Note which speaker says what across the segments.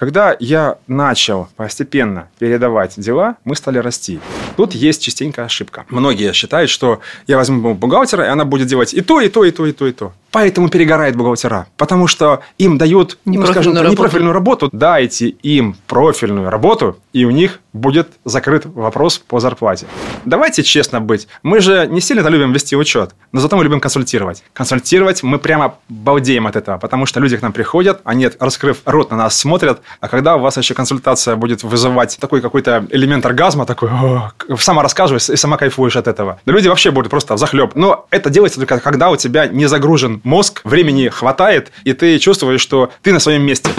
Speaker 1: Когда я начал постепенно передавать дела, мы стали расти. Тут есть частенько ошибка. Многие считают, что я возьму бухгалтера, и она будет делать и то, и то, и то, и то, и то. Поэтому перегорает бухгалтера. Потому что им дают, ну, скажем, работу. непрофильную работу. Дайте им профильную работу, и у них будет закрыт вопрос по зарплате. Давайте честно быть. Мы же не сильно любим вести учет, но зато мы любим консультировать. Консультировать мы прямо балдеем от этого, потому что люди к нам приходят, они, раскрыв рот, на нас смотрят, а когда у вас еще консультация будет вызывать такой какой-то элемент оргазма, такой, сама рассказываешь и сама кайфуешь от этого. Да люди вообще будут просто захлеб. Но это делается только когда у тебя не загружен мозг, времени хватает, и ты чувствуешь, что ты на своем месте.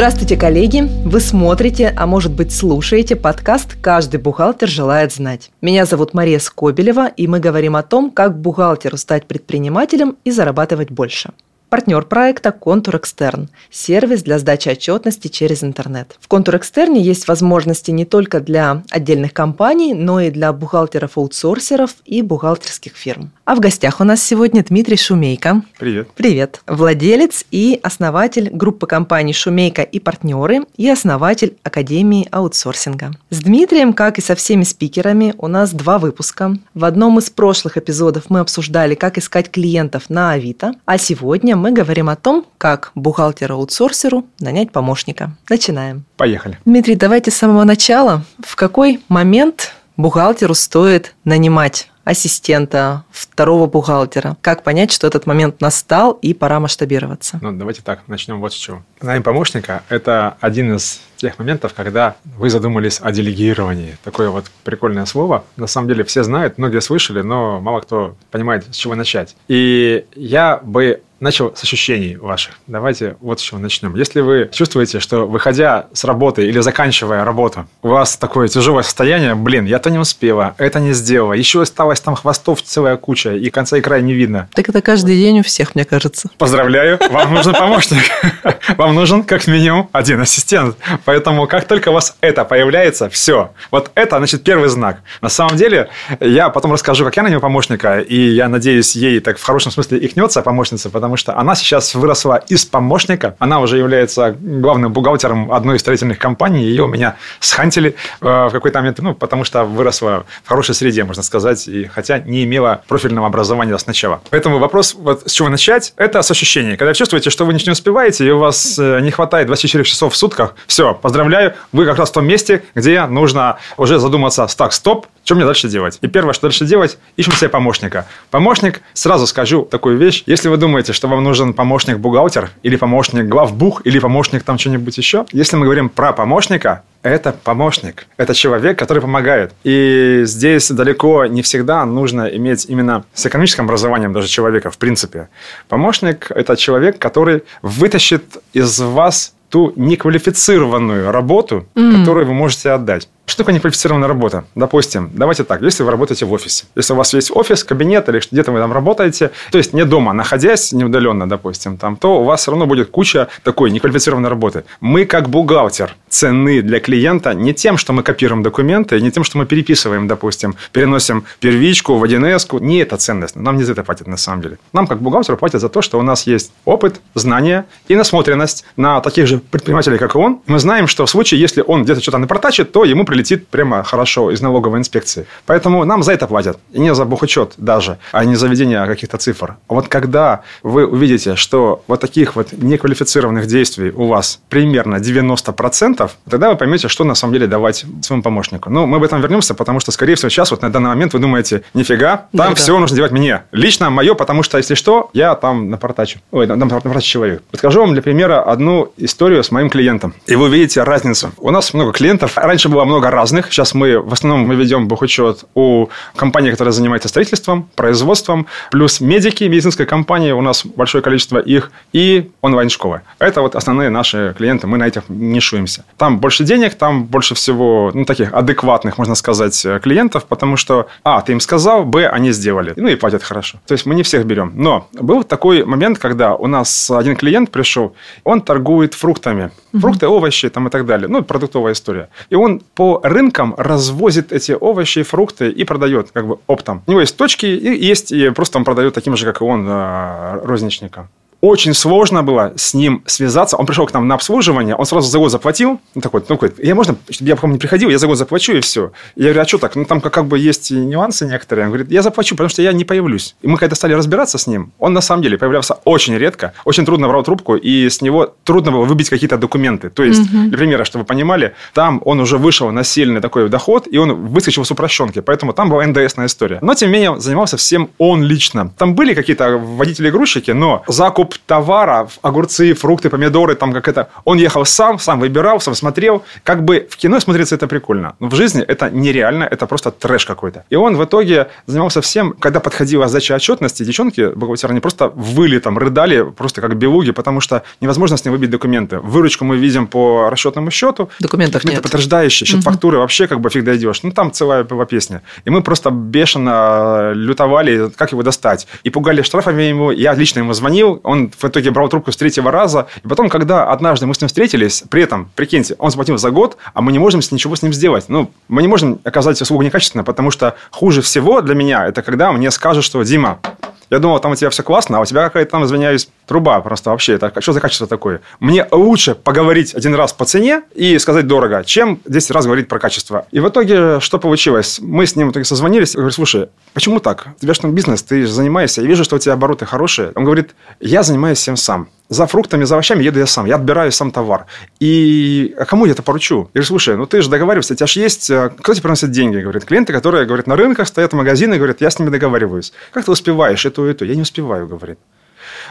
Speaker 2: Здравствуйте, коллеги! Вы смотрите, а может быть слушаете подкаст «Каждый бухгалтер желает знать». Меня зовут Мария Скобелева, и мы говорим о том, как бухгалтеру стать предпринимателем и зарабатывать больше. Партнер проекта Контур Экстерн – сервис для сдачи отчетности через интернет. В Контур Экстерне есть возможности не только для отдельных компаний, но и для бухгалтеров-аутсорсеров и бухгалтерских фирм. А в гостях у нас сегодня Дмитрий Шумейко.
Speaker 1: Привет.
Speaker 2: Привет. Владелец и основатель группы компаний «Шумейко и партнеры» и основатель Академии аутсорсинга. С Дмитрием, как и со всеми спикерами, у нас два выпуска. В одном из прошлых эпизодов мы обсуждали, как искать клиентов на Авито, а сегодня мы говорим о том, как бухгалтеру-аутсорсеру нанять помощника. Начинаем.
Speaker 1: Поехали.
Speaker 2: Дмитрий, давайте с самого начала. В какой момент бухгалтеру стоит нанимать ассистента, второго бухгалтера. Как понять, что этот момент настал и пора масштабироваться?
Speaker 1: Ну, давайте так, начнем вот с чего. Найм помощника – это один из тех моментов, когда вы задумались о делегировании. Такое вот прикольное слово. На самом деле все знают, многие слышали, но мало кто понимает, с чего начать. И я бы начал с ощущений ваших. Давайте вот с чего начнем. Если вы чувствуете, что выходя с работы или заканчивая работу, у вас такое тяжелое состояние, блин, я то не успела, это не сделала, еще осталось там хвостов целая куча, и конца и края не видно.
Speaker 2: Так это каждый день у всех, мне кажется.
Speaker 1: Поздравляю, вам нужен помощник. Вам нужен как минимум один ассистент. Поэтому как только у вас это появляется, все. Вот это, значит, первый знак. На самом деле, я потом расскажу, как я нанял помощника, и я надеюсь, ей так в хорошем смысле ихнется помощница, потому что она сейчас выросла из помощника, она уже является главным бухгалтером одной из строительных компаний, ее у меня схантили э, в какой-то момент, ну, потому что выросла в хорошей среде, можно сказать, и хотя не имела профильного образования сначала. Поэтому вопрос, вот с чего начать, это с ощущений. Когда чувствуете, что вы ничего не успеваете, и у вас э, не хватает 24 часов в сутках, все, поздравляю, вы как раз в том месте, где нужно уже задуматься, так, стоп, что мне дальше делать? И первое, что дальше делать, ищем себе помощника. Помощник, сразу скажу такую вещь, если вы думаете, что вам нужен помощник-бухгалтер, или помощник главбух, или помощник там что-нибудь еще, если мы говорим про помощника, это помощник, это человек, который помогает. И здесь далеко не всегда нужно иметь именно с экономическим образованием даже человека, в принципе. Помощник – это человек, который вытащит из вас ту неквалифицированную работу, mm. которую вы можете отдать. Что такое неквалифицированная работа? Допустим, давайте так, если вы работаете в офисе, если у вас есть офис, кабинет или где-то вы там работаете, то есть не дома, находясь неудаленно, допустим, там, то у вас все равно будет куча такой неквалифицированной работы. Мы как бухгалтер цены для клиента не тем, что мы копируем документы, не тем, что мы переписываем, допустим, переносим первичку в 1С, не это ценность. Нам не за это платят на самом деле. Нам как бухгалтеру платят за то, что у нас есть опыт, знания и насмотренность на таких же предпринимателей, как и он. Мы знаем, что в случае, если он где-то что-то напортачит, то ему прилетит летит прямо хорошо из налоговой инспекции. Поэтому нам за это платят. И не за бухучет даже, а не за ведение каких-то цифр. А вот когда вы увидите, что вот таких вот неквалифицированных действий у вас примерно 90%, тогда вы поймете, что на самом деле давать своему помощнику. Ну, мы об этом вернемся, потому что, скорее всего, сейчас вот на данный момент вы думаете, нифига, там да, все да. нужно делать мне. Лично мое, потому что, если что, я там напортачу. Ой, напортачу человек. Расскажу вам для примера одну историю с моим клиентом. И вы увидите разницу. У нас много клиентов. Раньше было много разных. Сейчас мы в основном мы ведем бухучет у компании, которая занимается строительством, производством, плюс медики, медицинская компания, у нас большое количество их, и онлайн-школы. Это вот основные наши клиенты, мы на этих нишуемся. Там больше денег, там больше всего, ну, таких адекватных, можно сказать, клиентов, потому что, а, ты им сказал, б, они сделали, ну, и платят хорошо. То есть, мы не всех берем. Но был такой момент, когда у нас один клиент пришел, он торгует фруктами, Фрукты, овощи там и так далее. Ну, продуктовая история. И он по рынкам развозит эти овощи, фрукты и продает как бы оптом. У него есть точки, и есть, и просто он продает таким же, как и он, э, розничникам очень сложно было с ним связаться. Он пришел к нам на обслуживание, он сразу за год заплатил. Он такой, ну, какой, я можно, чтобы я потом не приходил, я за год заплачу, и все. Я говорю, а что так? Ну, там как, как бы есть нюансы некоторые. Он говорит, я заплачу, потому что я не появлюсь. И мы когда стали разбираться с ним, он на самом деле появлялся очень редко, очень трудно брал трубку, и с него трудно было выбить какие-то документы. То есть, угу. для примера, чтобы вы понимали, там он уже вышел на сильный такой доход, и он выскочил с упрощенки, поэтому там была НДСная история. Но, тем не менее, занимался всем он лично. Там были какие-то водители-грузчики, но закуп товара, огурцы, фрукты, помидоры, там как это. Он ехал сам, сам выбирал, сам смотрел. Как бы в кино смотрится это прикольно. Но в жизни это нереально, это просто трэш какой-то. И он в итоге занимался всем, когда подходила сдача отчетности, девчонки, бухгалтеры, они просто выли там, рыдали, просто как белуги, потому что невозможно с ним выбить документы. Выручку мы видим по расчетному счету.
Speaker 2: Документов нет.
Speaker 1: подтверждающие, счет угу. фактуры вообще как бы фиг дойдешь. Ну, там целая была песня. И мы просто бешено лютовали, как его достать. И пугали штрафами ему. Я лично ему звонил, он в итоге брал трубку с третьего раза. И потом, когда однажды мы с ним встретились, при этом, прикиньте, он заплатил за год, а мы не можем ничего с ним сделать. Ну, мы не можем оказать услугу некачественно, потому что хуже всего для меня это когда мне скажут, что Дима, я думал, там у тебя все классно, а у тебя какая-то там, извиняюсь, труба просто вообще. Это что за качество такое? Мне лучше поговорить один раз по цене и сказать дорого, чем 10 раз говорить про качество. И в итоге что получилось? Мы с ним в итоге созвонились. Я говорю, слушай, почему так? У тебя что бизнес, ты занимаешься. Я вижу, что у тебя обороты хорошие. Он говорит, я занимаюсь всем сам за фруктами, за овощами еду я сам. Я отбираю сам товар. И а кому я это поручу? Я говорю, слушай, ну ты же договариваешься, у тебя же есть... Э, кто тебе приносит деньги? Говорит, клиенты, которые, говорят, на рынках стоят магазины, говорят, я с ними договариваюсь. Как ты успеваешь эту и эту? Я не успеваю, говорит.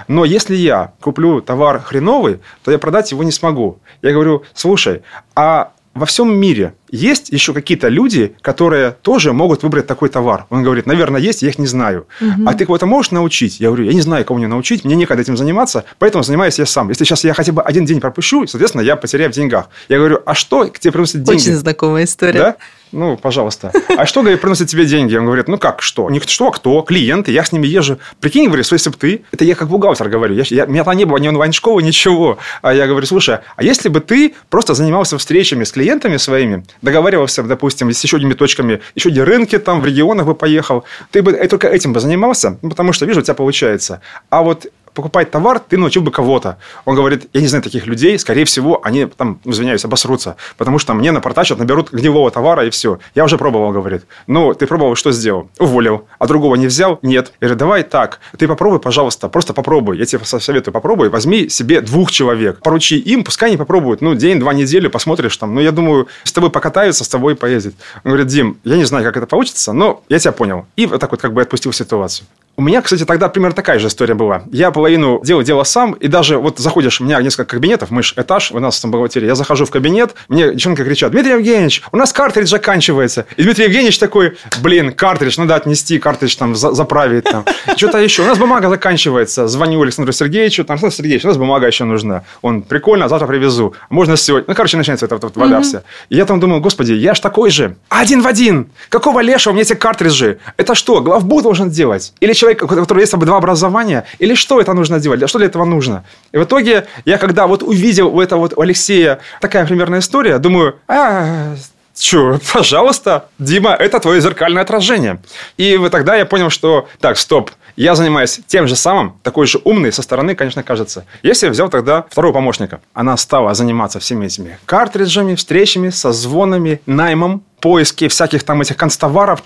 Speaker 1: Но если я куплю товар хреновый, то я продать его не смогу. Я говорю, слушай, а во всем мире есть еще какие-то люди, которые тоже могут выбрать такой товар. Он говорит, наверное, есть, я их не знаю. Угу. А ты кого-то можешь научить? Я говорю, я не знаю, кого мне научить, мне некогда этим заниматься, поэтому занимаюсь я сам. Если сейчас я хотя бы один день пропущу, соответственно, я потеряю в деньгах. Я говорю, а что к тебе приносит деньги?
Speaker 2: Очень знакомая история.
Speaker 1: Да? Ну, пожалуйста. А что, говорит, приносит тебе деньги? Он говорит, ну как, что? Не что, а кто? Клиенты, я с ними езжу. Прикинь, говорю, если бы ты... Это я как бухгалтер говорю. Я, я, у меня там не было ни онлайн-школы, ничего. А я говорю, слушай, а если бы ты просто занимался встречами с клиентами своими, договаривался, допустим, с еще одними точками, еще где рынки там в регионах бы поехал, ты бы только этим бы занимался, ну, потому что, вижу, у тебя получается. А вот покупать товар, ты научил бы кого-то. Он говорит, я не знаю таких людей, скорее всего, они там, извиняюсь, обосрутся, потому что мне напортачат, наберут гнилого товара и все. Я уже пробовал, говорит. Ну, ты пробовал, что сделал? Уволил. А другого не взял? Нет. Я говорю, давай так, ты попробуй, пожалуйста, просто попробуй. Я тебе советую, попробуй, возьми себе двух человек, поручи им, пускай они попробуют, ну, день-два недели, посмотришь там. Ну, я думаю, с тобой покатаются, с тобой поездят. Он говорит, Дим, я не знаю, как это получится, но я тебя понял. И вот так вот как бы отпустил ситуацию. У меня, кстати, тогда примерно такая же история была. Я половину дела делал сам, и даже вот заходишь, у меня несколько кабинетов, мы же этаж, у нас там бухгалтерия, я захожу в кабинет, мне девчонка кричат, Дмитрий Евгеньевич, у нас картридж заканчивается. И Дмитрий Евгеньевич такой, блин, картридж, надо отнести, картридж там заправить там. Что-то еще. У нас бумага заканчивается. Звоню Александру Сергеевичу, там, Александр Сергеевич, у нас бумага еще нужна. Он, прикольно, завтра привезу. Можно сегодня. Ну, короче, начинается эта вот вода вся. И я там думаю, господи, я ж такой же. Один в один. Какого лешего у меня эти картриджи? Это что, главбух должен делать? Или человек, у которого есть два образования? Или что это нужно делать? Что для этого нужно? И в итоге я когда вот увидел у этого вот у Алексея такая примерная история, думаю, а, Че, пожалуйста, Дима, это твое зеркальное отражение. И вот тогда я понял, что так, стоп, я занимаюсь тем же самым, такой же умный, со стороны, конечно, кажется. Если я взял тогда второго помощника, она стала заниматься всеми этими картриджами, встречами, созвонами, наймом, поиски всяких там этих констоваров.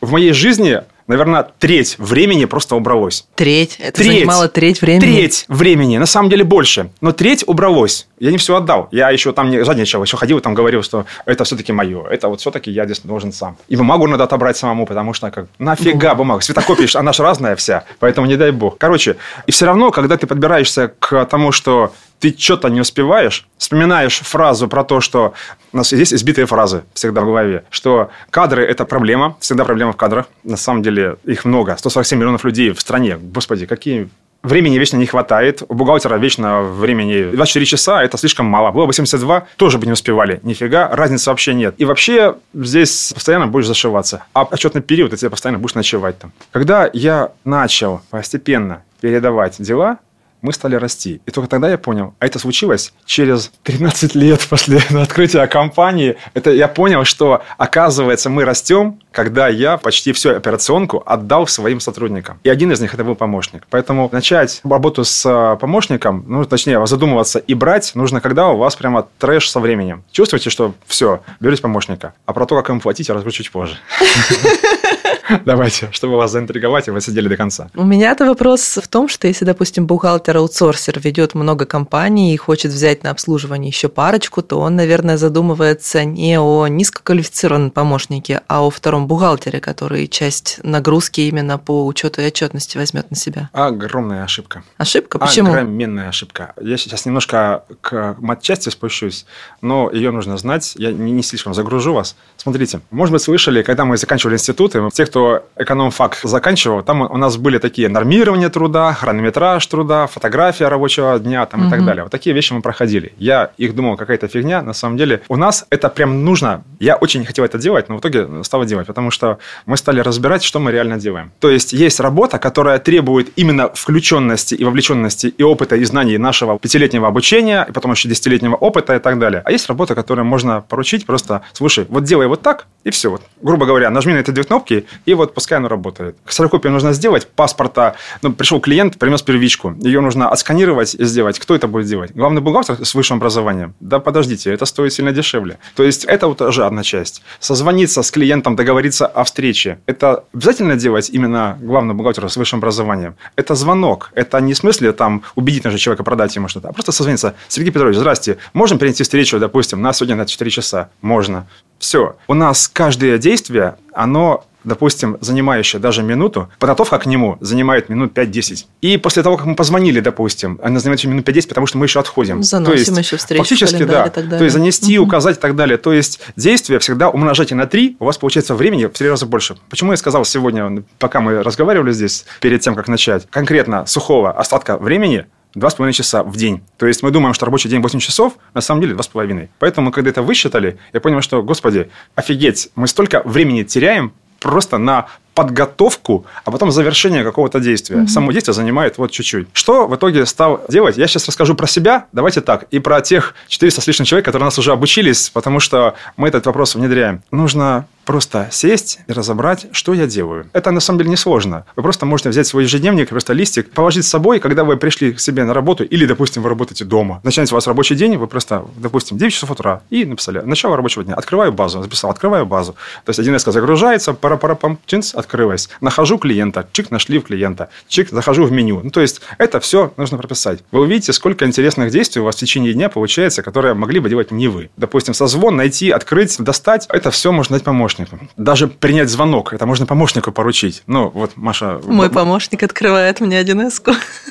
Speaker 1: В моей жизни наверное, треть времени просто убралось.
Speaker 2: Треть? Это треть, занимало треть времени?
Speaker 1: Треть времени, на самом деле больше. Но треть убралось. Я не все отдал. Я еще там не жадничал, еще ходил и там говорил, что это все-таки мое. Это вот все-таки я здесь должен сам. И бумагу надо отобрать самому, потому что как нафига бумага? Светокопия, она же разная вся, поэтому не дай бог. Короче, и все равно, когда ты подбираешься к тому, что ты что-то не успеваешь, вспоминаешь фразу про то, что у нас здесь избитые фразы всегда в голове, что кадры – это проблема, всегда проблема в кадрах. На самом деле их много, 147 миллионов людей в стране. Господи, какие Времени вечно не хватает. У бухгалтера вечно времени 24 часа, это слишком мало. Было бы 72, тоже бы не успевали. Нифига, разницы вообще нет. И вообще здесь постоянно будешь зашиваться. А отчетный период, ты тебе постоянно будешь ночевать там. Когда я начал постепенно передавать дела, мы стали расти. И только тогда я понял, а это случилось через 13 лет после открытия компании. Это я понял, что, оказывается, мы растем, когда я почти всю операционку отдал своим сотрудникам. И один из них это был помощник. Поэтому начать работу с э, помощником, ну, точнее, задумываться и брать нужно, когда у вас прямо трэш со временем. Чувствуете, что все, берете помощника. А про то, как ему платить, я расскажу чуть позже. Давайте, чтобы вас заинтриговать, и вы сидели до конца.
Speaker 2: У меня-то вопрос в том, что если, допустим, бухгалтер-аутсорсер ведет много компаний и хочет взять на обслуживание еще парочку, то он, наверное, задумывается не о низкоквалифицированном помощнике, а о втором бухгалтере, который часть нагрузки именно по учету и отчетности возьмет на себя.
Speaker 1: Огромная ошибка.
Speaker 2: Ошибка? Почему?
Speaker 1: Огроменная ошибка. Я сейчас немножко к матчасти спущусь, но ее нужно знать. Я не слишком загружу вас. Смотрите, может быть, слышали, когда мы заканчивали институты, те, кто эконом-фак заканчивал, там у нас были такие нормирование труда, хронометраж труда, фотография рабочего дня там, угу. и так далее. Вот такие вещи мы проходили. Я их думал, какая-то фигня. На самом деле у нас это прям нужно. Я очень хотел это делать, но в итоге стал делать, потому что мы стали разбирать, что мы реально делаем. То есть есть работа, которая требует именно включенности и вовлеченности и опыта, и знаний нашего пятилетнего обучения, и потом еще десятилетнего опыта и так далее. А есть работа, которую можно поручить просто, слушай, вот делай вот так, и все. Вот, грубо говоря, нажми на эти две кнопки, и вот пускай оно работает. Ксерокопию нужно сделать, паспорта, ну, пришел клиент, принес первичку, ее нужно отсканировать и сделать. Кто это будет делать? Главный бухгалтер с высшим образованием? Да подождите, это стоит сильно дешевле. То есть, это вот уже одна часть. Созвониться с клиентом, договориться о встрече. Это обязательно делать именно главный бухгалтер с высшим образованием? Это звонок. Это не в смысле там убедить даже человека продать ему что-то, а просто созвониться. Сергей Петрович, здрасте, можем перенести встречу, допустим, на сегодня на 4 часа? Можно. Все. У нас каждое действие, оно допустим, занимающая даже минуту, подготовка к нему занимает минут 5-10. И после того, как мы позвонили, допустим, она занимает еще минут 5-10, потому что мы еще отходим.
Speaker 2: Заносим То есть, еще встречу
Speaker 1: Фактически, да. То есть, занести, угу. указать и так далее. То есть, действие всегда умножайте на 3, у вас получается времени в 3 раза больше. Почему я сказал сегодня, пока мы разговаривали здесь, перед тем, как начать, конкретно сухого остатка времени Два с половиной часа в день. То есть мы думаем, что рабочий день 8 часов, на самом деле два с половиной. Поэтому, когда это высчитали, я понял, что, господи, офигеть, мы столько времени теряем просто на подготовку, а потом завершение какого-то действия. Mm-hmm. Само действие занимает вот чуть-чуть. Что в итоге стал делать? Я сейчас расскажу про себя, давайте так, и про тех 400 с лишним человек, которые нас уже обучились, потому что мы этот вопрос внедряем. Нужно просто сесть и разобрать, что я делаю. Это на самом деле не сложно. Вы просто можете взять свой ежедневник, просто листик, положить с собой, когда вы пришли к себе на работу, или, допустим, вы работаете дома. Начинается у вас рабочий день, вы просто, допустим, 9 часов утра, и написали, начало рабочего дня, открываю базу, записал, открываю базу. То есть, один раз загружается, пара-пара-пам, чинс, открылась. Нахожу клиента, чик, нашли в клиента, чик, захожу в меню. Ну, то есть, это все нужно прописать. Вы увидите, сколько интересных действий у вас в течение дня получается, которые могли бы делать не вы. Допустим, созвон, найти, открыть, достать, это все можно дать помощнику. Даже принять звонок, это можно помощнику поручить. Ну, вот Маша...
Speaker 2: Мой помощник открывает мне 1 с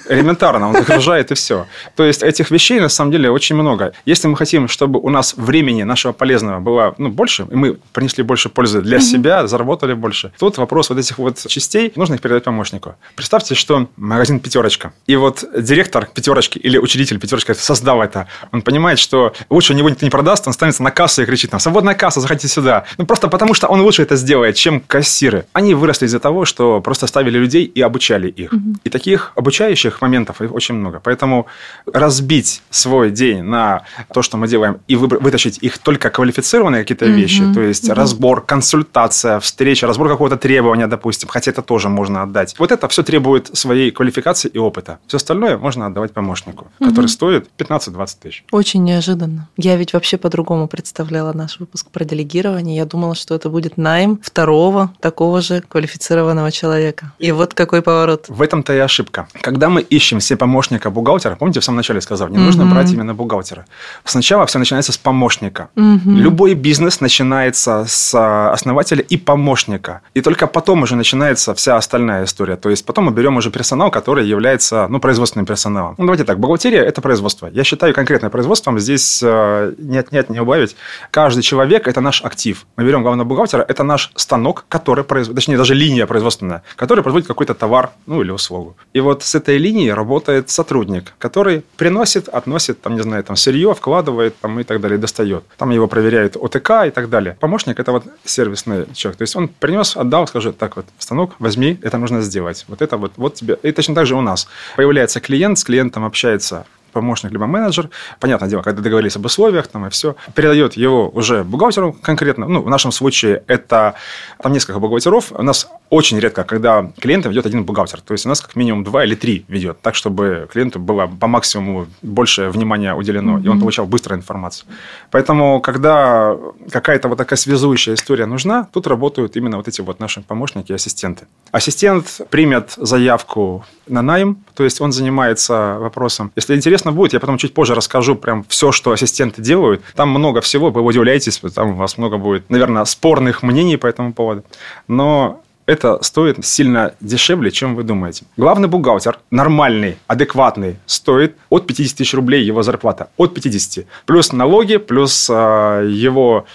Speaker 1: Элементарно, он загружает и все. То есть, этих вещей на самом деле очень много. Если мы хотим, чтобы у нас времени нашего полезного было ну, больше, и мы принесли больше пользы для себя, заработали больше, тут вопрос вот этих вот частей нужно их передать помощнику. Представьте, что магазин «Пятерочка». И вот директор «Пятерочки» или учредитель «Пятерочка» создал это. Он понимает, что лучше у него никто не продаст, он становится на кассу и кричит нам «Свободная касса, заходите сюда». Ну, просто потому что он лучше это сделает, чем кассиры. Они выросли из-за того, что просто ставили людей и обучали их. Угу. И таких обучающих моментов очень много. Поэтому разбить свой день на то, что мы делаем, и вытащить их только квалифицированные какие-то угу. вещи, то есть угу. разбор, консультация, встреча, разбор какого-то требования, допустим, хотя это тоже можно отдать. Вот это все требует своей квалификации и опыта. Все остальное можно отдавать помощнику, угу. который стоит 15-20 тысяч.
Speaker 2: Очень неожиданно. Я ведь вообще по-другому представляла наш выпуск про делегирование. Я думала, что это будет найм второго такого же квалифицированного человека. И вот какой поворот.
Speaker 1: В этом-то и ошибка. Когда мы ищем себе помощника бухгалтера, помните, в самом начале сказал, не угу. нужно брать именно бухгалтера. Сначала все начинается с помощника. Угу. Любой бизнес начинается с а, основателя и помощника. И только потом уже начинается вся остальная история. То есть потом мы берем уже персонал, который является ну, производственным персоналом. Ну, давайте так, бухгалтерия – это производство. Я считаю конкретное производством здесь э, нет, нет, не убавить. Каждый человек – это наш актив. Мы берем главного бухгалтера – это наш станок, который производит, точнее, даже линия производственная, которая производит какой-то товар, ну, или услугу. И вот с этой линией работает сотрудник, который приносит, относит, там, не знаю, там, сырье, вкладывает, там, и так далее, достает. Там его проверяет ОТК и так далее. Помощник – это вот сервисный человек. То есть, он принес, отдал, скажет, так вот, станок, возьми, это нужно сделать. Вот это вот, вот тебе. И точно так же у нас. Появляется клиент, с клиентом общается помощник либо менеджер, понятное дело, когда договорились об условиях там и все, передает его уже бухгалтеру конкретно. Ну, в нашем случае это там несколько бухгалтеров. У нас очень редко, когда клиента ведет один бухгалтер. То есть у нас как минимум два или три ведет, так, чтобы клиенту было по максимуму больше внимания уделено, mm-hmm. и он получал быструю информацию. Поэтому, когда какая-то вот такая связующая история нужна, тут работают именно вот эти вот наши помощники и ассистенты. Ассистент примет заявку на найм, то есть он занимается вопросом. Если интересно будет, я потом чуть позже расскажу прям все, что ассистенты делают. Там много всего, вы удивляетесь, там у вас много будет, наверное, спорных мнений по этому поводу. Но это стоит сильно дешевле, чем вы думаете. Главный бухгалтер, нормальный, адекватный, стоит от 50 тысяч рублей его зарплата. От 50. Плюс налоги, плюс э, его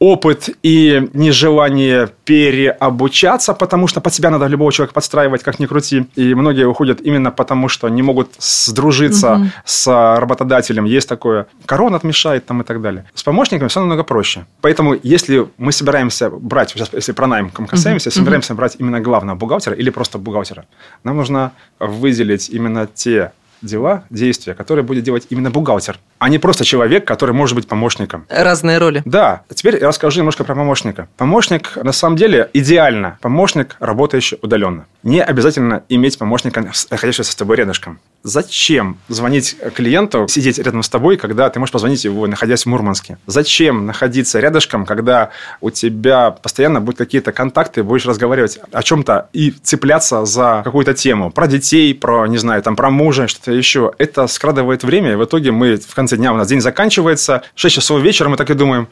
Speaker 1: опыт и нежелание переобучаться, потому что под себя надо любого человека подстраивать, как ни крути. И многие уходят именно потому, что не могут сдружиться угу. с работодателем. Есть такое. Корона отмешает там и так далее. С помощниками все намного проще. Поэтому, если мы собираемся брать, сейчас, если про найм касаемся, угу. собираемся брать именно главного бухгалтера или просто бухгалтера, нам нужно выделить именно те дела, действия, которые будет делать именно бухгалтер, а не просто человек, который может быть помощником.
Speaker 2: Разные роли.
Speaker 1: Да. Теперь я расскажу немножко про помощника. Помощник, на самом деле, идеально помощник, работающий удаленно. Не обязательно иметь помощника, находящегося с тобой рядышком. Зачем звонить клиенту, сидеть рядом с тобой, когда ты можешь позвонить его, находясь в Мурманске? Зачем находиться рядышком, когда у тебя постоянно будут какие-то контакты, будешь разговаривать о чем-то и цепляться за какую-то тему? Про детей, про, не знаю, там, про мужа, что-то еще. Это скрадывает время, и в итоге мы в конце дня, у нас день заканчивается, 6 часов вечера, мы так и думаем,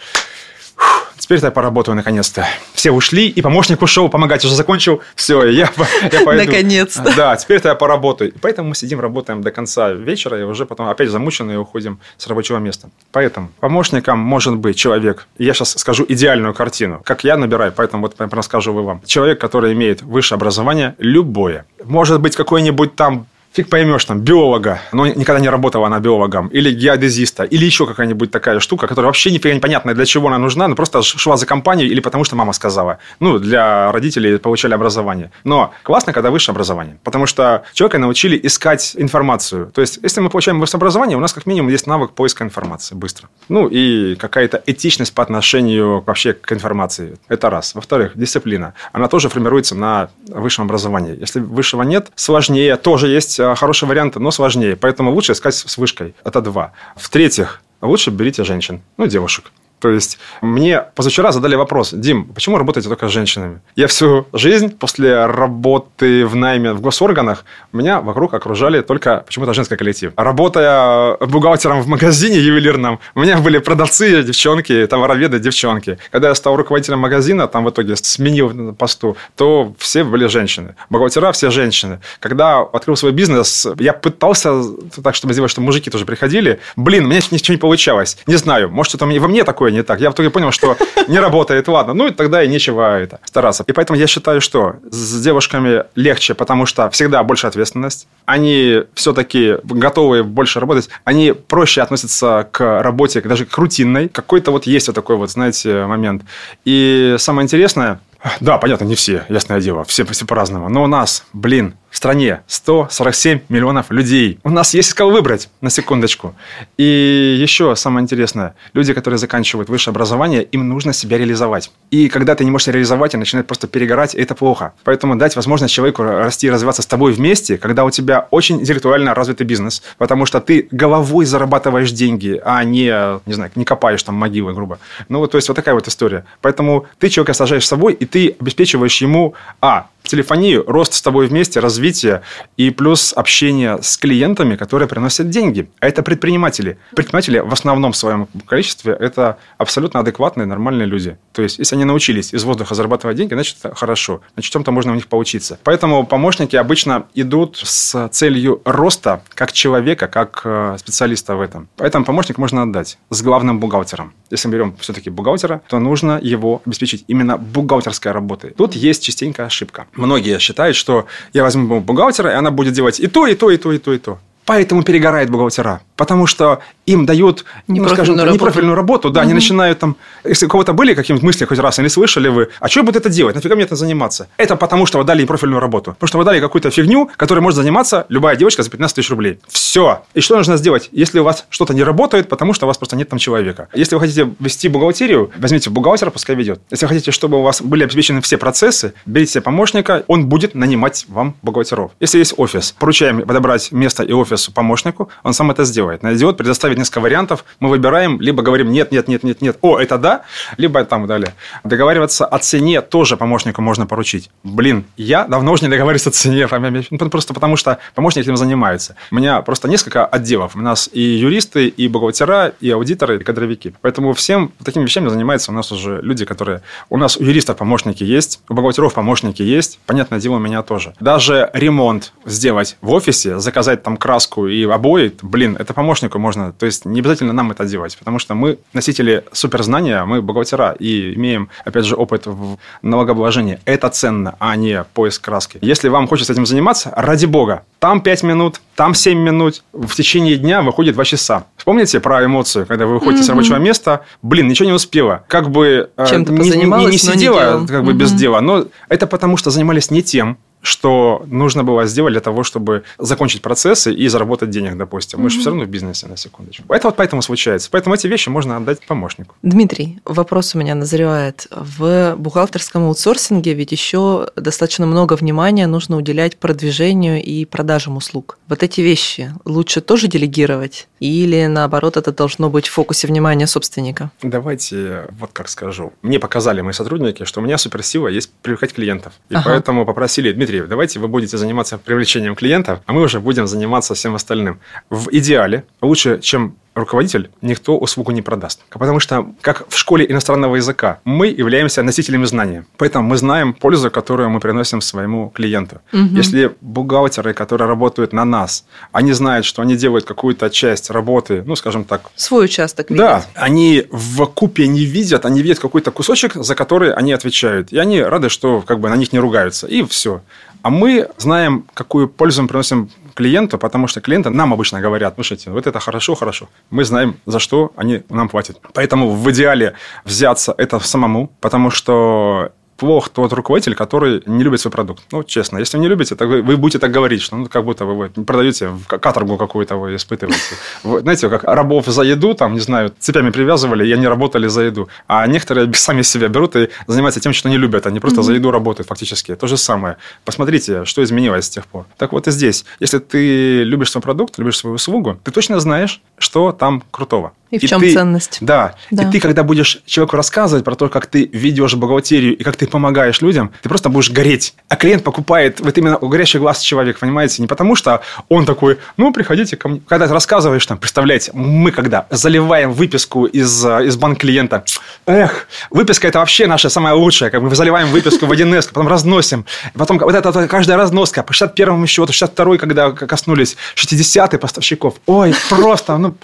Speaker 1: теперь я поработаю наконец-то. Все ушли, и помощник ушел, помогать уже закончил. Все, я, я пойду.
Speaker 2: Наконец-то.
Speaker 1: Да, теперь-то я поработаю. И поэтому мы сидим, работаем до конца вечера, и уже потом опять замученные уходим с рабочего места. Поэтому помощником может быть человек, я сейчас скажу идеальную картину, как я набираю, поэтому вот расскажу вы вам. Человек, который имеет высшее образование, любое. Может быть, какой-нибудь там фиг поймешь, там, биолога, но никогда не работала она биологом, или геодезиста, или еще какая-нибудь такая штука, которая вообще непонятная, для чего она нужна, но просто шла за компанию или потому что мама сказала. Ну, для родителей получали образование. Но классно, когда высшее образование, потому что человека научили искать информацию. То есть, если мы получаем высшее образование, у нас как минимум есть навык поиска информации быстро. Ну, и какая-то этичность по отношению вообще к информации. Это раз. Во-вторых, дисциплина. Она тоже формируется на высшем образовании. Если высшего нет, сложнее. Тоже есть есть хорошие варианты, но сложнее. Поэтому лучше искать с вышкой. Это два. В-третьих, лучше берите женщин, ну, девушек. То есть мне позавчера задали вопрос, Дим, почему работаете только с женщинами? Я всю жизнь после работы в найме в госорганах, меня вокруг окружали только почему-то женский коллектив. Работая бухгалтером в магазине ювелирном, у меня были продавцы, девчонки, товароведы, девчонки. Когда я стал руководителем магазина, там в итоге сменил посту, то все были женщины. Бухгалтера все женщины. Когда открыл свой бизнес, я пытался так, чтобы сделать, чтобы мужики тоже приходили. Блин, у меня ничего не получалось. Не знаю, может, это во мне такое не так. Я в итоге понял, что не работает, ладно. Ну, и тогда и нечего это стараться. И поэтому я считаю, что с девушками легче, потому что всегда больше ответственность. Они все-таки готовы больше работать. Они проще относятся к работе, даже к рутинной. Какой-то вот есть вот такой вот, знаете, момент. И самое интересное, да, понятно, не все, ясное дело, все, все по-разному. Но у нас, блин, в стране 147 миллионов людей. У нас есть кого выбрать, на секундочку. И еще самое интересное, люди, которые заканчивают высшее образование, им нужно себя реализовать. И когда ты не можешь реализовать, и начинает просто перегорать, это плохо. Поэтому дать возможность человеку расти и развиваться с тобой вместе, когда у тебя очень интеллектуально развитый бизнес, потому что ты головой зарабатываешь деньги, а не, не знаю, не копаешь там могилы, грубо. Ну, вот, то есть, вот такая вот история. Поэтому ты человека сажаешь с собой, и ты обеспечиваешь ему, а, телефонию, рост с тобой вместе, развитие и плюс общение с клиентами, которые приносят деньги. А это предприниматели. Предприниматели в основном своем количестве это абсолютно адекватные, нормальные люди. То есть, если они научились из воздуха зарабатывать деньги, значит, это хорошо. Значит, чем-то можно у них поучиться. Поэтому помощники обычно идут с целью роста как человека, как э, специалиста в этом. Поэтому помощник можно отдать с главным бухгалтером. Если мы берем все-таки бухгалтера, то нужно его обеспечить именно бухгалтерской работой. Тут есть частенько ошибка. Многие считают, что я возьму бухгалтера, и она будет делать и то, и то, и то, и то, и то. Поэтому перегорает бухгалтера. Потому что им дают, ну, скажем, работу. непрофильную работу. Да, угу. они начинают там... Если у кого-то были какие-нибудь мысли хоть раз, или слышали вы, а что я буду это делать? Нафига мне это заниматься? Это потому, что вы дали непрофильную работу. Потому что вы дали какую-то фигню, которой может заниматься любая девочка за 15 тысяч рублей. Все. И что нужно сделать, если у вас что-то не работает, потому что у вас просто нет там человека? Если вы хотите вести бухгалтерию, возьмите бухгалтера, пускай ведет. Если вы хотите, чтобы у вас были обеспечены все процессы, берите себе помощника, он будет нанимать вам бухгалтеров. Если есть офис, поручаем подобрать место и офис офису помощнику, он сам это сделает. Найдет, предоставит несколько вариантов, мы выбираем, либо говорим нет, нет, нет, нет, нет, о, это да, либо там далее. Договариваться о цене тоже помощнику можно поручить. Блин, я давно уже не договариваюсь о цене, ну, просто потому что помощник этим занимается. У меня просто несколько отделов. У нас и юристы, и бухгалтера, и аудиторы, и кадровики. Поэтому всем такими вещами занимаются у нас уже люди, которые... У нас у юристов помощники есть, у бухгалтеров помощники есть. Понятное дело, у меня тоже. Даже ремонт сделать в офисе, заказать там краску краску и обои, блин, это помощнику можно. То есть не обязательно нам это делать, потому что мы носители суперзнания, мы бухгалтера и имеем, опять же, опыт в налогообложении. Это ценно, а не поиск краски. Если вам хочется этим заниматься, ради бога, там 5 минут, там 7 минут, в течение дня выходит 2 часа. Вспомните про эмоцию, когда вы выходите mm-hmm. с рабочего места, блин, ничего не успела. Как бы
Speaker 2: э, Чем-то не, не,
Speaker 1: не сидела, как бы mm-hmm. без дела. Но это потому, что занимались не тем, что нужно было сделать для того, чтобы закончить процессы и заработать денег, допустим. Мы mm-hmm. же все равно в бизнесе, на секундочку. Это вот поэтому случается. Поэтому эти вещи можно отдать помощнику.
Speaker 2: Дмитрий, вопрос у меня назревает. В бухгалтерском аутсорсинге ведь еще достаточно много внимания нужно уделять продвижению и продажам услуг. Вот эти вещи лучше тоже делегировать? Или, наоборот, это должно быть в фокусе внимания собственника?
Speaker 1: Давайте вот как скажу. Мне показали мои сотрудники, что у меня суперсила есть привлекать клиентов. И ага. поэтому попросили, Дмитрий, Дмитрий, давайте вы будете заниматься привлечением клиентов, а мы уже будем заниматься всем остальным. В идеале лучше, чем руководитель, никто услугу не продаст. Потому что, как в школе иностранного языка, мы являемся носителями знания. Поэтому мы знаем пользу, которую мы приносим своему клиенту. Угу. Если бухгалтеры, которые работают на нас, они знают, что они делают какую-то часть работы, ну, скажем так...
Speaker 2: Свой участок
Speaker 1: видят. Да. Они в купе не видят, они видят какой-то кусочек, за который они отвечают. И они рады, что как бы на них не ругаются. И все. А мы знаем, какую пользу мы приносим клиенту, потому что клиенты нам обычно говорят, слушайте, вот это хорошо, хорошо. Мы знаем, за что они нам платят. Поэтому в идеале взяться это самому, потому что плох тот руководитель, который не любит свой продукт. Ну, честно, если не любите, то вы, вы будете так говорить, что ну, как будто вы продаете каторгу какую-то, вы испытываете. Вы, знаете, как рабов за еду, там, не знаю, цепями привязывали, и они работали за еду. А некоторые сами себя берут и занимаются тем, что не любят. Они просто mm-hmm. за еду работают фактически. То же самое. Посмотрите, что изменилось с тех пор. Так вот и здесь. Если ты любишь свой продукт, любишь свою услугу, ты точно знаешь, что там крутого.
Speaker 2: И в чем ты, ценность?
Speaker 1: Да. да. И ты, когда будешь человеку рассказывать про то, как ты ведешь бухгалтерию и как ты помогаешь людям, ты просто будешь гореть. А клиент покупает вот именно у горящий глаз человек, понимаете? Не потому что он такой, ну, приходите ко мне. Когда ты рассказываешь, там, представляете, мы когда заливаем выписку из, из банк клиента, эх, выписка это вообще наша самая лучшая. Как мы заливаем выписку в 1С, потом разносим. Потом вот это вот, каждая разноска по 61 счету, 62 когда коснулись, 60 поставщиков. Ой, просто, ну,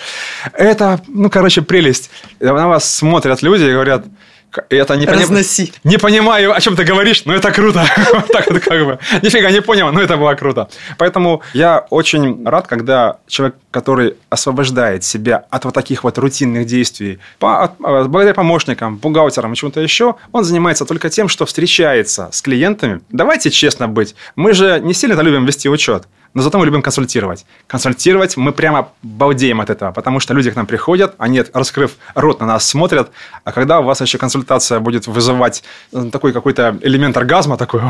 Speaker 1: это ну, короче, прелесть. На вас смотрят люди и говорят, это не,
Speaker 2: Разноси.
Speaker 1: Поним... не понимаю, о чем ты говоришь, но это круто. так вот как бы. Нифига не понял, но это было круто. Поэтому я очень рад, когда человек, который освобождает себя от вот таких вот рутинных действий, по, от, а, благодаря помощникам, бухгалтерам и чему-то еще, он занимается только тем, что встречается с клиентами. Давайте честно быть. Мы же не сильно любим вести учет но зато мы любим консультировать. Консультировать мы прямо балдеем от этого, потому что люди к нам приходят, они, раскрыв рот, на нас смотрят, а когда у вас еще консультация будет вызывать э, такой какой-то элемент оргазма, такой,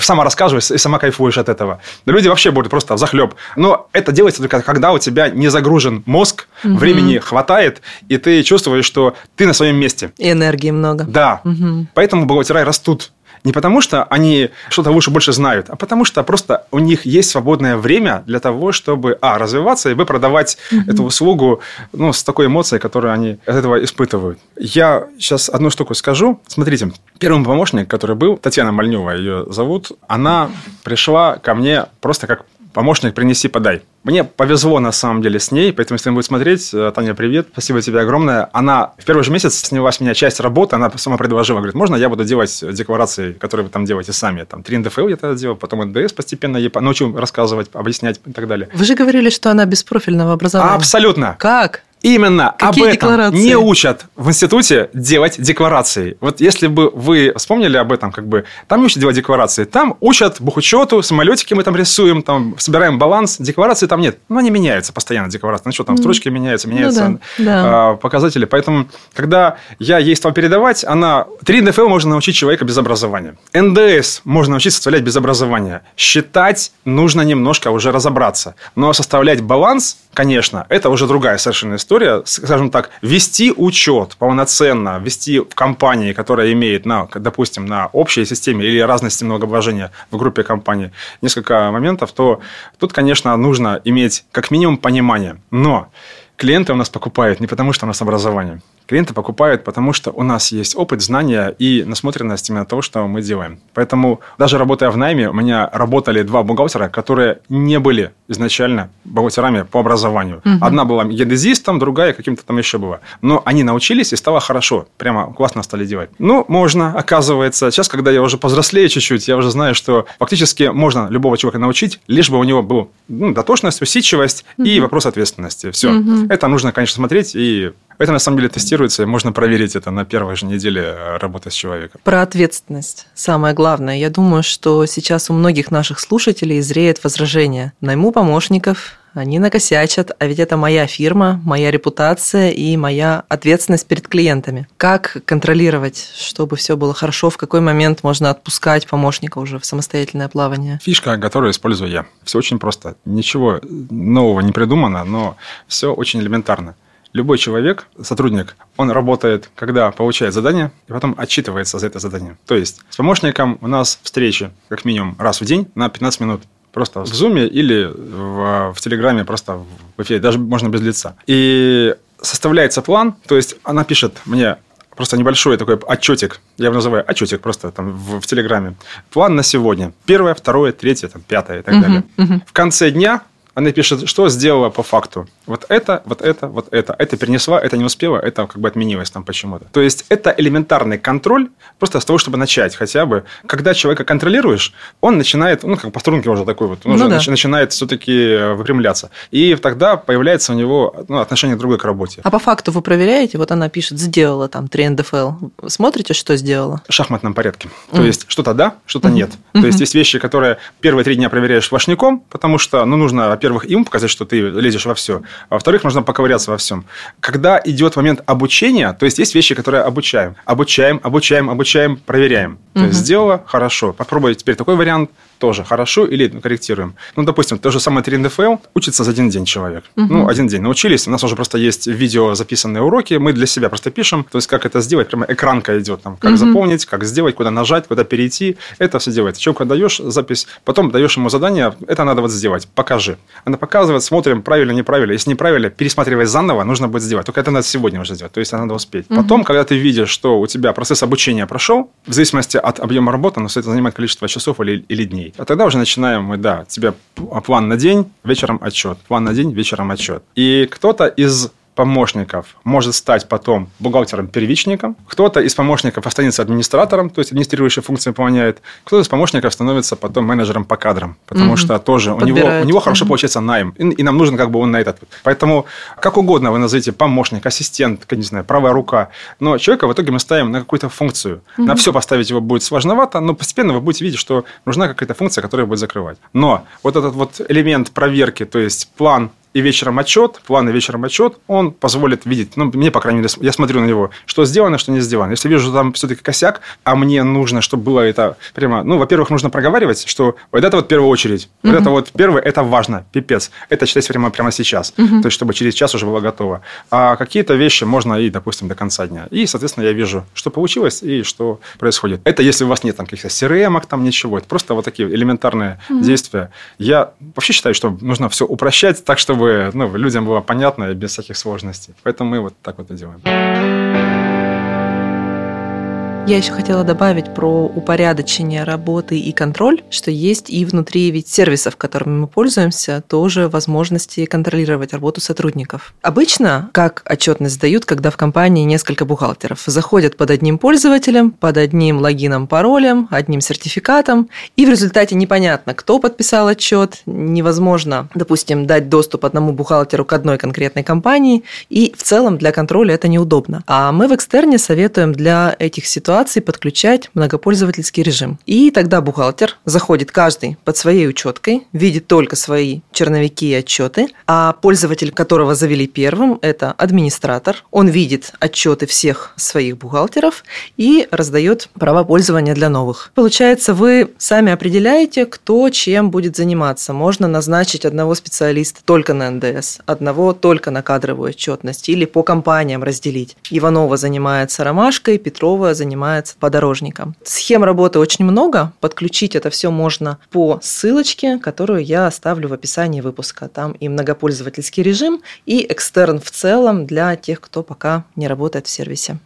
Speaker 1: сама рассказываешь и сама кайфуешь от этого. Люди вообще будут просто захлеб. Но это делается только когда у тебя не загружен мозг, угу. времени хватает, и ты чувствуешь, что ты на своем месте.
Speaker 2: И энергии много.
Speaker 1: Да. Угу. Поэтому бухгалтера растут не потому, что они что-то лучше больше знают, а потому что просто у них есть свободное время для того, чтобы, а, развиваться, и, б, продавать mm-hmm. эту услугу ну, с такой эмоцией, которую они от этого испытывают. Я сейчас одну штуку скажу. Смотрите, первый помощник, который был, Татьяна Мальнева ее зовут, она пришла ко мне просто как помощник принеси, подай. Мне повезло на самом деле с ней, поэтому если он будет смотреть, э, Таня, привет, спасибо тебе огромное. Она в первый же месяц сняла с меня часть работы, она сама предложила, говорит, можно я буду делать декларации, которые вы там делаете сами, там 3 НДФЛ я тогда делал, потом НДС постепенно ей научил рассказывать, объяснять и так далее.
Speaker 2: Вы же говорили, что она без профильного образования.
Speaker 1: Абсолютно.
Speaker 2: Как?
Speaker 1: Именно Какие об этом декларации? не учат в институте делать декларации. Вот если бы вы вспомнили об этом, как бы там не учат делать декларации, там учат бухучету, самолетики мы там рисуем, там собираем баланс, декларации там нет. Но они меняются постоянно, декларации. Ну что, там строчки меняются, меняются ну, да, да. А, показатели. Поэтому, когда я ей стал передавать, она... 3 НДФЛ можно научить человека без образования. НДС можно научиться составлять без образования. Считать нужно немножко уже разобраться. Но составлять баланс, конечно, это уже другая совершенно история история, скажем так, вести учет полноценно, вести в компании, которая имеет, на, допустим, на общей системе или разной системе налогообложения в группе компаний несколько моментов, то тут, конечно, нужно иметь как минимум понимание. Но клиенты у нас покупают не потому, что у нас образование. Клиенты покупают, потому что у нас есть опыт, знания и насмотренность именно того, что мы делаем. Поэтому даже работая в найме, у меня работали два бухгалтера, которые не были изначально бухгалтерами по образованию. Угу. Одна была геодезистом, другая каким-то там еще была. Но они научились, и стало хорошо. Прямо классно стали делать. Ну, можно, оказывается. Сейчас, когда я уже повзрослее чуть-чуть, я уже знаю, что фактически можно любого человека научить, лишь бы у него был ну, дотошность, усидчивость угу. и вопрос ответственности. Все. Угу. Это нужно, конечно, смотреть и это на самом деле тестируется, и можно проверить это на первой же неделе э, работы с человеком.
Speaker 2: Про ответственность. Самое главное. Я думаю, что сейчас у многих наших слушателей зреет возражение. Найму помощников, они накосячат, а ведь это моя фирма, моя репутация и моя ответственность перед клиентами. Как контролировать, чтобы все было хорошо, в какой момент можно отпускать помощника уже в самостоятельное плавание?
Speaker 1: Фишка, которую использую я. Все очень просто. Ничего нового не придумано, но все очень элементарно. Любой человек, сотрудник, он работает, когда получает задание, и потом отчитывается за это задание. То есть с помощником у нас встречи как минимум раз в день на 15 минут. Просто в Zoom или в, в Телеграме, просто в эфире, даже можно без лица. И составляется план, то есть она пишет мне просто небольшой такой отчетик, я его называю отчетик просто там в, в Телеграме. План на сегодня. Первое, второе, третье, там, пятое и так uh-huh, далее. Uh-huh. В конце дня она пишет, что сделала по факту. Вот это, вот это, вот это. Это перенесла, это не успела, это как бы отменилось там почему-то. То есть, это элементарный контроль просто с того, чтобы начать хотя бы. Когда человека контролируешь, он начинает, ну, как по струнке уже такой вот, он ну, уже да. начинает все-таки э, выпрямляться. И тогда появляется у него ну, отношение другое к работе.
Speaker 2: А по факту вы проверяете, вот она пишет, сделала там 3 НДФЛ. Смотрите, что сделала?
Speaker 1: В шахматном порядке. Mm. То есть, что-то да, что-то mm-hmm. нет. Mm-hmm. То есть, есть вещи, которые первые три дня проверяешь вашником, потому что, ну, нужно, во-первых, им показать, что ты лезешь во все, а во-вторых, нужно поковыряться во всем. Когда идет момент обучения, то есть есть вещи, которые обучаем. Обучаем, обучаем, обучаем, проверяем. То угу. есть сделала, хорошо. Попробуй теперь такой вариант, тоже хорошо или корректируем. Ну, допустим, то же самое 3 НДФЛ учится за один день человек. Угу. Ну, один день научились. У нас уже просто есть видео записанные уроки. Мы для себя просто пишем. То есть, как это сделать. Прямо экранка идет. Там, как угу. заполнить, как сделать, куда нажать, куда перейти. Это все делает. Человеку даешь запись, потом даешь ему задание. Это надо вот сделать. Покажи. Она показывает, смотрим, правильно, неправильно. Если неправильно, пересматривай заново, нужно будет сделать. Только это надо сегодня уже сделать. То есть, надо успеть. Угу. Потом, когда ты видишь, что у тебя процесс обучения прошел, в зависимости от объема работы, но это занимает количество часов или, или дней. А тогда уже начинаем мы, да, тебе план на день, вечером отчет. План на день, вечером отчет. И кто-то из помощников может стать потом бухгалтером-первичником, кто-то из помощников останется администратором, то есть администрирующие функции выполняет, кто-то из помощников становится потом менеджером по кадрам, потому угу. что тоже у него, у него хорошо угу. получается найм, и, и нам нужен как бы он на этот. Поэтому как угодно вы назовите помощник, ассистент, не знаю, правая рука, но человека в итоге мы ставим на какую-то функцию. Угу. На все поставить его будет сложновато, но постепенно вы будете видеть, что нужна какая-то функция, которая будет закрывать. Но вот этот вот элемент проверки, то есть план и вечером отчет, план и вечером отчет, он позволит видеть, ну, мне, по крайней мере, я смотрю на него, что сделано, что не сделано. Если вижу, что там все-таки косяк, а мне нужно, чтобы было это прямо, ну, во-первых, нужно проговаривать, что вот это вот в первую очередь, вот uh-huh. это вот первое, это важно, пипец. Это читать прямо, прямо сейчас, uh-huh. то есть, чтобы через час уже было готово. А какие-то вещи можно и, допустим, до конца дня. И, соответственно, я вижу, что получилось и что происходит. Это если у вас нет там каких-то crm там ничего, это просто вот такие элементарные uh-huh. действия. Я вообще считаю, что нужно все упрощать так, чтобы чтобы ну, людям было понятно и без всяких сложностей. Поэтому мы вот так вот и делаем.
Speaker 2: Я еще хотела добавить про упорядочение работы и контроль, что есть и внутри ведь сервисов, которыми мы пользуемся, тоже возможности контролировать работу сотрудников. Обычно как отчетность дают, когда в компании несколько бухгалтеров заходят под одним пользователем, под одним логином, паролем, одним сертификатом, и в результате непонятно, кто подписал отчет, невозможно, допустим, дать доступ одному бухгалтеру к одной конкретной компании, и в целом для контроля это неудобно. А мы в экстерне советуем для этих ситуаций ситуации подключать многопользовательский режим. И тогда бухгалтер заходит каждый под своей учеткой, видит только свои черновики и отчеты, а пользователь, которого завели первым, это администратор. Он видит отчеты всех своих бухгалтеров и раздает права пользования для новых. Получается, вы сами определяете, кто чем будет заниматься. Можно назначить одного специалиста только на НДС, одного только на кадровую отчетность или по компаниям разделить. Иванова занимается ромашкой, Петрова занимается занимается подорожником. Схем работы очень много. Подключить это все можно по ссылочке, которую я оставлю в описании выпуска. Там и многопользовательский режим, и экстерн в целом для тех, кто пока не работает в сервисе.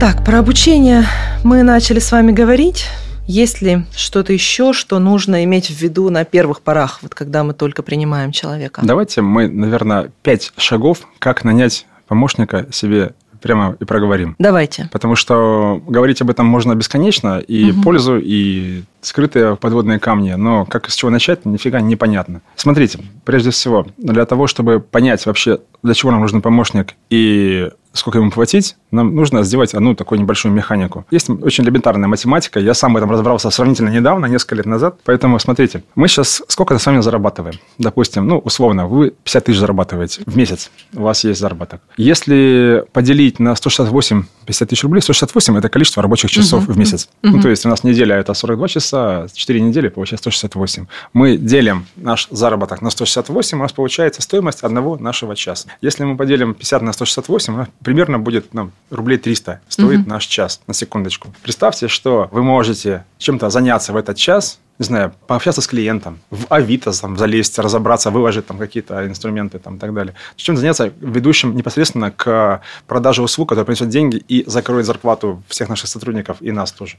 Speaker 2: Так, про обучение мы начали с вами говорить. Есть ли что-то еще, что нужно иметь в виду на первых порах, вот когда мы только принимаем человека?
Speaker 1: Давайте мы, наверное, пять шагов, как нанять помощника себе прямо и проговорим.
Speaker 2: Давайте.
Speaker 1: Потому что говорить об этом можно бесконечно, и угу. пользу, и скрытые подводные камни, но как с чего начать, нифига непонятно. Смотрите, прежде всего, для того, чтобы понять вообще, для чего нам нужен помощник и сколько ему платить, нам нужно сделать одну такую небольшую механику. Есть очень элементарная математика. Я сам в этом разобрался сравнительно недавно, несколько лет назад. Поэтому смотрите, мы сейчас сколько с вами зарабатываем? Допустим, ну, условно, вы 50 тысяч зарабатываете в месяц. У вас есть заработок. Если поделить на 168 50 тысяч рублей, 168 – это количество рабочих часов угу. в месяц. Угу. Ну, то есть, у нас неделя – это 42 часа, 4 недели получается 168. Мы делим наш заработок на 168, у нас получается стоимость одного нашего часа. Если мы поделим 50 на 168, примерно будет нам рублей 300 стоит угу. наш час, на секундочку. Представьте, что вы можете чем-то заняться в этот час, не знаю, пообщаться с клиентом, в Авито там, залезть, разобраться, выложить там какие-то инструменты там, и так далее. Чем заняться ведущим непосредственно к продаже услуг, которые принесет деньги и закроет зарплату всех наших сотрудников и нас тоже.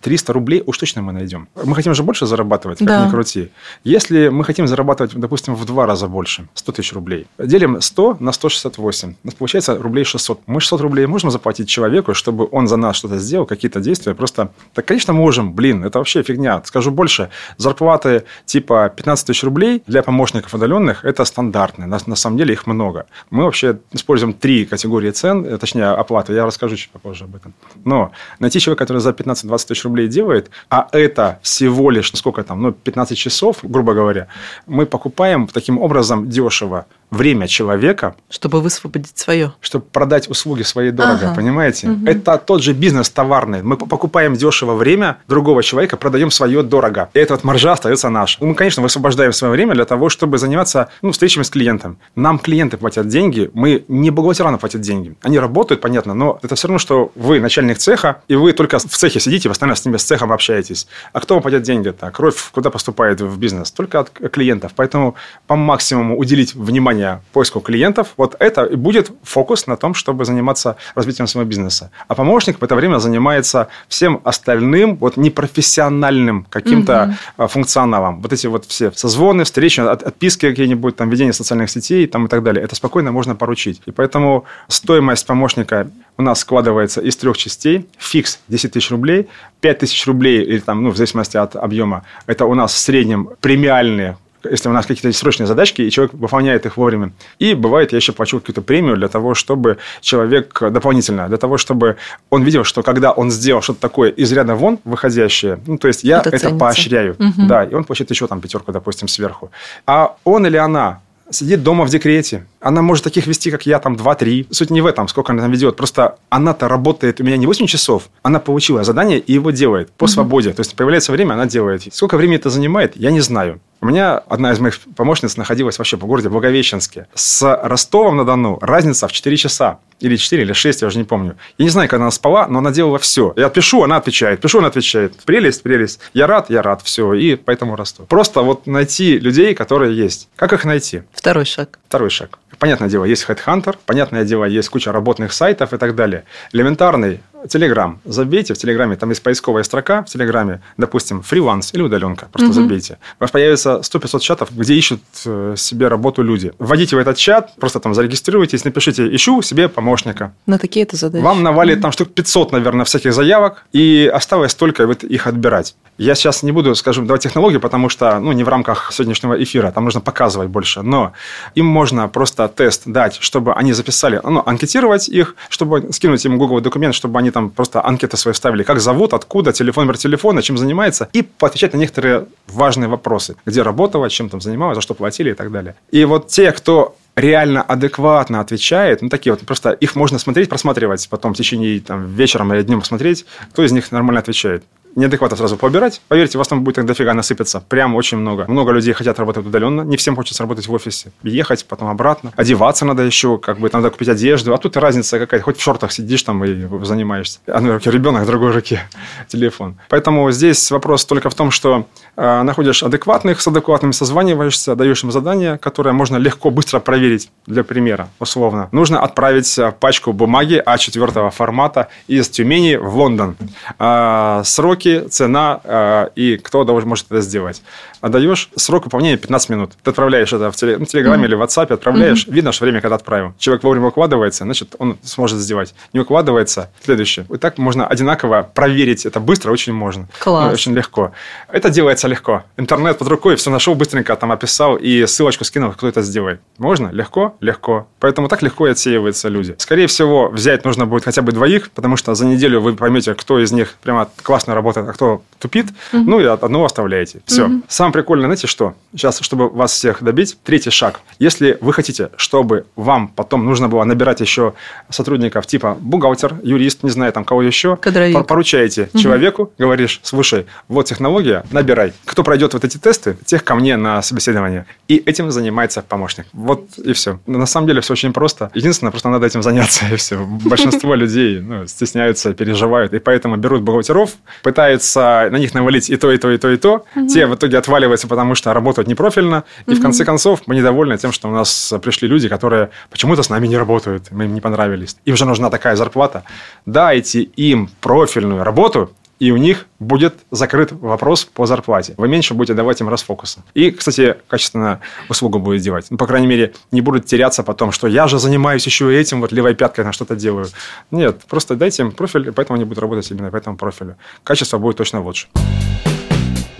Speaker 1: 300 рублей уж точно мы найдем. Мы хотим же больше зарабатывать, как да. ни крути. Если мы хотим зарабатывать, допустим, в два раза больше, 100 тысяч рублей, делим 100 на 168, у нас получается рублей 600. Мы 600 рублей можем заплатить человеку, чтобы он за нас что-то сделал, какие-то действия, просто, так, конечно, можем, блин, это вообще фигня. Скажу больше, больше. Зарплаты типа 15 тысяч рублей для помощников удаленных – это стандартные. На, на самом деле их много. Мы вообще используем три категории цен, э, точнее, оплаты. Я расскажу чуть попозже об этом. Но найти человека, который за 15-20 тысяч рублей делает, а это всего лишь, сколько там, ну, 15 часов, грубо говоря, мы покупаем таким образом дешево время человека.
Speaker 2: Чтобы высвободить свое.
Speaker 1: Чтобы продать услуги свои дорого, ага. понимаете? Угу. Это тот же бизнес товарный. Мы покупаем дешево время другого человека, продаем свое дорого. И эта вот маржа остается наша. Мы, конечно, высвобождаем свое время для того, чтобы заниматься ну, встречами с клиентом. Нам клиенты платят деньги, мы не бухгалтерам платят деньги. Они работают, понятно, но это все равно, что вы начальник цеха, и вы только в цехе сидите, в остальном с ними с цехом общаетесь. А кто вам платит деньги-то? Кровь куда поступает в бизнес? Только от клиентов. Поэтому по максимуму уделить внимание внимание поиску клиентов, вот это и будет фокус на том, чтобы заниматься развитием своего бизнеса. А помощник в это время занимается всем остальным, вот непрофессиональным каким-то угу. функционалом. Вот эти вот все созвоны, встречи, отписки какие-нибудь, там, ведение социальных сетей там, и так далее. Это спокойно можно поручить. И поэтому стоимость помощника у нас складывается из трех частей. Фикс 10 тысяч рублей, 5 тысяч рублей, или там, ну, в зависимости от объема, это у нас в среднем премиальные если у нас какие-то срочные задачки, и человек выполняет их вовремя. И бывает, я еще плачу какую-то премию для того, чтобы человек дополнительно, для того, чтобы он видел, что когда он сделал что-то такое из ряда вон выходящее, ну, то есть я это, это поощряю, угу. да, и он получит еще там пятерку, допустим, сверху. А он или она сидит дома в декрете. Она может таких вести, как я, там 2-3. Суть не в этом, сколько она там ведет. Просто она-то работает у меня не 8 часов. Она получила задание и его делает по угу. свободе. То есть, появляется время, она делает. Сколько времени это занимает, я не знаю. У меня одна из моих помощниц находилась вообще по городе Благовещенске. С Ростовом-на-Дону разница в 4 часа. Или 4, или 6, я уже не помню. Я не знаю, когда она спала, но она делала все. Я пишу, она отвечает. Пишу, она отвечает. Прелесть, прелесть. Я рад, я рад. Все. И поэтому расту. Просто вот найти людей, которые есть. Как их найти?
Speaker 2: Второй шаг.
Speaker 1: Второй шаг. Понятное дело, есть HeadHunter, понятное дело, есть куча работных сайтов и так далее. Элементарный Телеграм. Забейте в Телеграме, там есть поисковая строка в Телеграме, допустим, фриланс или удаленка. Просто угу. забейте. У вас появится 100-500 чатов, где ищут э, себе работу люди. Вводите в этот чат, просто там зарегистрируйтесь, напишите «Ищу себе помощника».
Speaker 2: На такие-то задачи.
Speaker 1: Вам навалит угу. там штук 500, наверное, всяких заявок, и осталось только вот их отбирать. Я сейчас не буду, скажем, давать технологии, потому что, ну, не в рамках сегодняшнего эфира, там нужно показывать больше, но им можно просто тест дать, чтобы они записали, ну, анкетировать их, чтобы скинуть им Google документ, чтобы они там просто анкеты свои вставили, как зовут, откуда, телефон, номер телефона, чем занимается, и поотвечать на некоторые важные вопросы, где работала, чем там занималась, за что платили и так далее. И вот те, кто реально адекватно отвечает, ну, такие вот, просто их можно смотреть, просматривать потом в течение там, вечером или днем посмотреть, кто из них нормально отвечает неадекватно сразу поубирать. Поверьте, вас там будет так дофига насыпаться. Прям очень много. Много людей хотят работать удаленно. Не всем хочется работать в офисе. Ехать, потом обратно. Одеваться надо еще, как бы, надо купить одежду. А тут разница какая-то. Хоть в шортах сидишь там и занимаешься. Одной руке ребенок, другой руке телефон. Поэтому здесь вопрос только в том, что э, находишь адекватных, с адекватными созваниваешься, даешь им задание, которое можно легко, быстро проверить. Для примера, условно. Нужно отправить э, пачку бумаги А4 формата из Тюмени в Лондон. Э, сроки сроки, цена э, и кто должен, может это сделать. Отдаешь срок выполнения 15 минут. Ты отправляешь это в теле, ну, Телеграме mm-hmm. или в WhatsApp, отправляешь, mm-hmm. видно, что время, когда отправил. Человек вовремя укладывается, значит, он сможет сделать. Не укладывается, следующее. И так можно одинаково проверить это быстро, очень можно.
Speaker 2: Класс.
Speaker 1: Ну, очень легко. Это делается легко. Интернет под рукой, все нашел быстренько, там описал и ссылочку скинул, кто это сделает. Можно? Легко? Легко. Поэтому так легко и отсеиваются люди. Скорее всего, взять нужно будет хотя бы двоих, потому что за неделю вы поймете, кто из них прямо классно работает работает, а кто тупит, угу. ну и одного оставляете. Все. Угу. Самое прикольное, знаете что? Сейчас, чтобы вас всех добить, третий шаг. Если вы хотите, чтобы вам потом нужно было набирать еще сотрудников типа бухгалтер, юрист, не знаю, там кого еще,
Speaker 2: Кадровик.
Speaker 1: поручаете угу. человеку, говоришь, слушай, вот технология, набирай. Кто пройдет вот эти тесты, тех ко мне на собеседование. И этим занимается помощник. Вот и все. На самом деле все очень просто. Единственное, просто надо этим заняться, и все. Большинство людей ну, стесняются, переживают, и поэтому берут бухгалтеров, пытаются пытается на них навалить и то, и то, и то, и то. Угу. Те в итоге отваливаются, потому что работают непрофильно. И угу. в конце концов мы недовольны тем, что у нас пришли люди, которые почему-то с нами не работают, мы им не понравились. Им же нужна такая зарплата. Дайте им профильную работу, и у них будет закрыт вопрос по зарплате. Вы меньше будете давать им расфокуса. И, кстати, качественно услугу будет делать. Ну, по крайней мере, не будут теряться потом, что я же занимаюсь еще этим, вот левой пяткой на что-то делаю. Нет, просто дайте им профиль, и поэтому они будут работать именно по этому профилю. Качество будет точно лучше.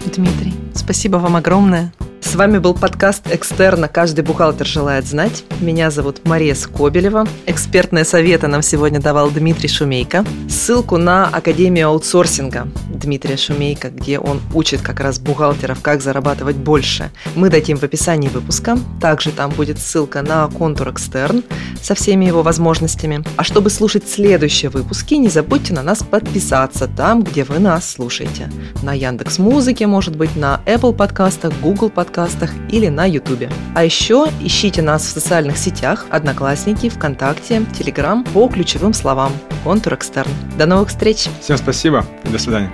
Speaker 2: Дмитрий, спасибо вам огромное. С вами был подкаст «Экстерна. Каждый бухгалтер желает знать». Меня зовут Мария Скобелева. Экспертные советы нам сегодня давал Дмитрий Шумейко. Ссылку на Академию аутсорсинга Дмитрия Шумейко, где он учит как раз бухгалтеров, как зарабатывать больше, мы дадим в описании выпуска. Также там будет ссылка на контур «Экстерн» со всеми его возможностями. А чтобы слушать следующие выпуски, не забудьте на нас подписаться там, где вы нас слушаете. На Яндекс Музыке, может быть, на Apple подкастах, Google подкастах, или на YouTube. А еще ищите нас в социальных сетях Одноклассники, ВКонтакте, Телеграм по ключевым словам «Контур Экстерн». До новых встреч!
Speaker 1: Всем спасибо и до свидания.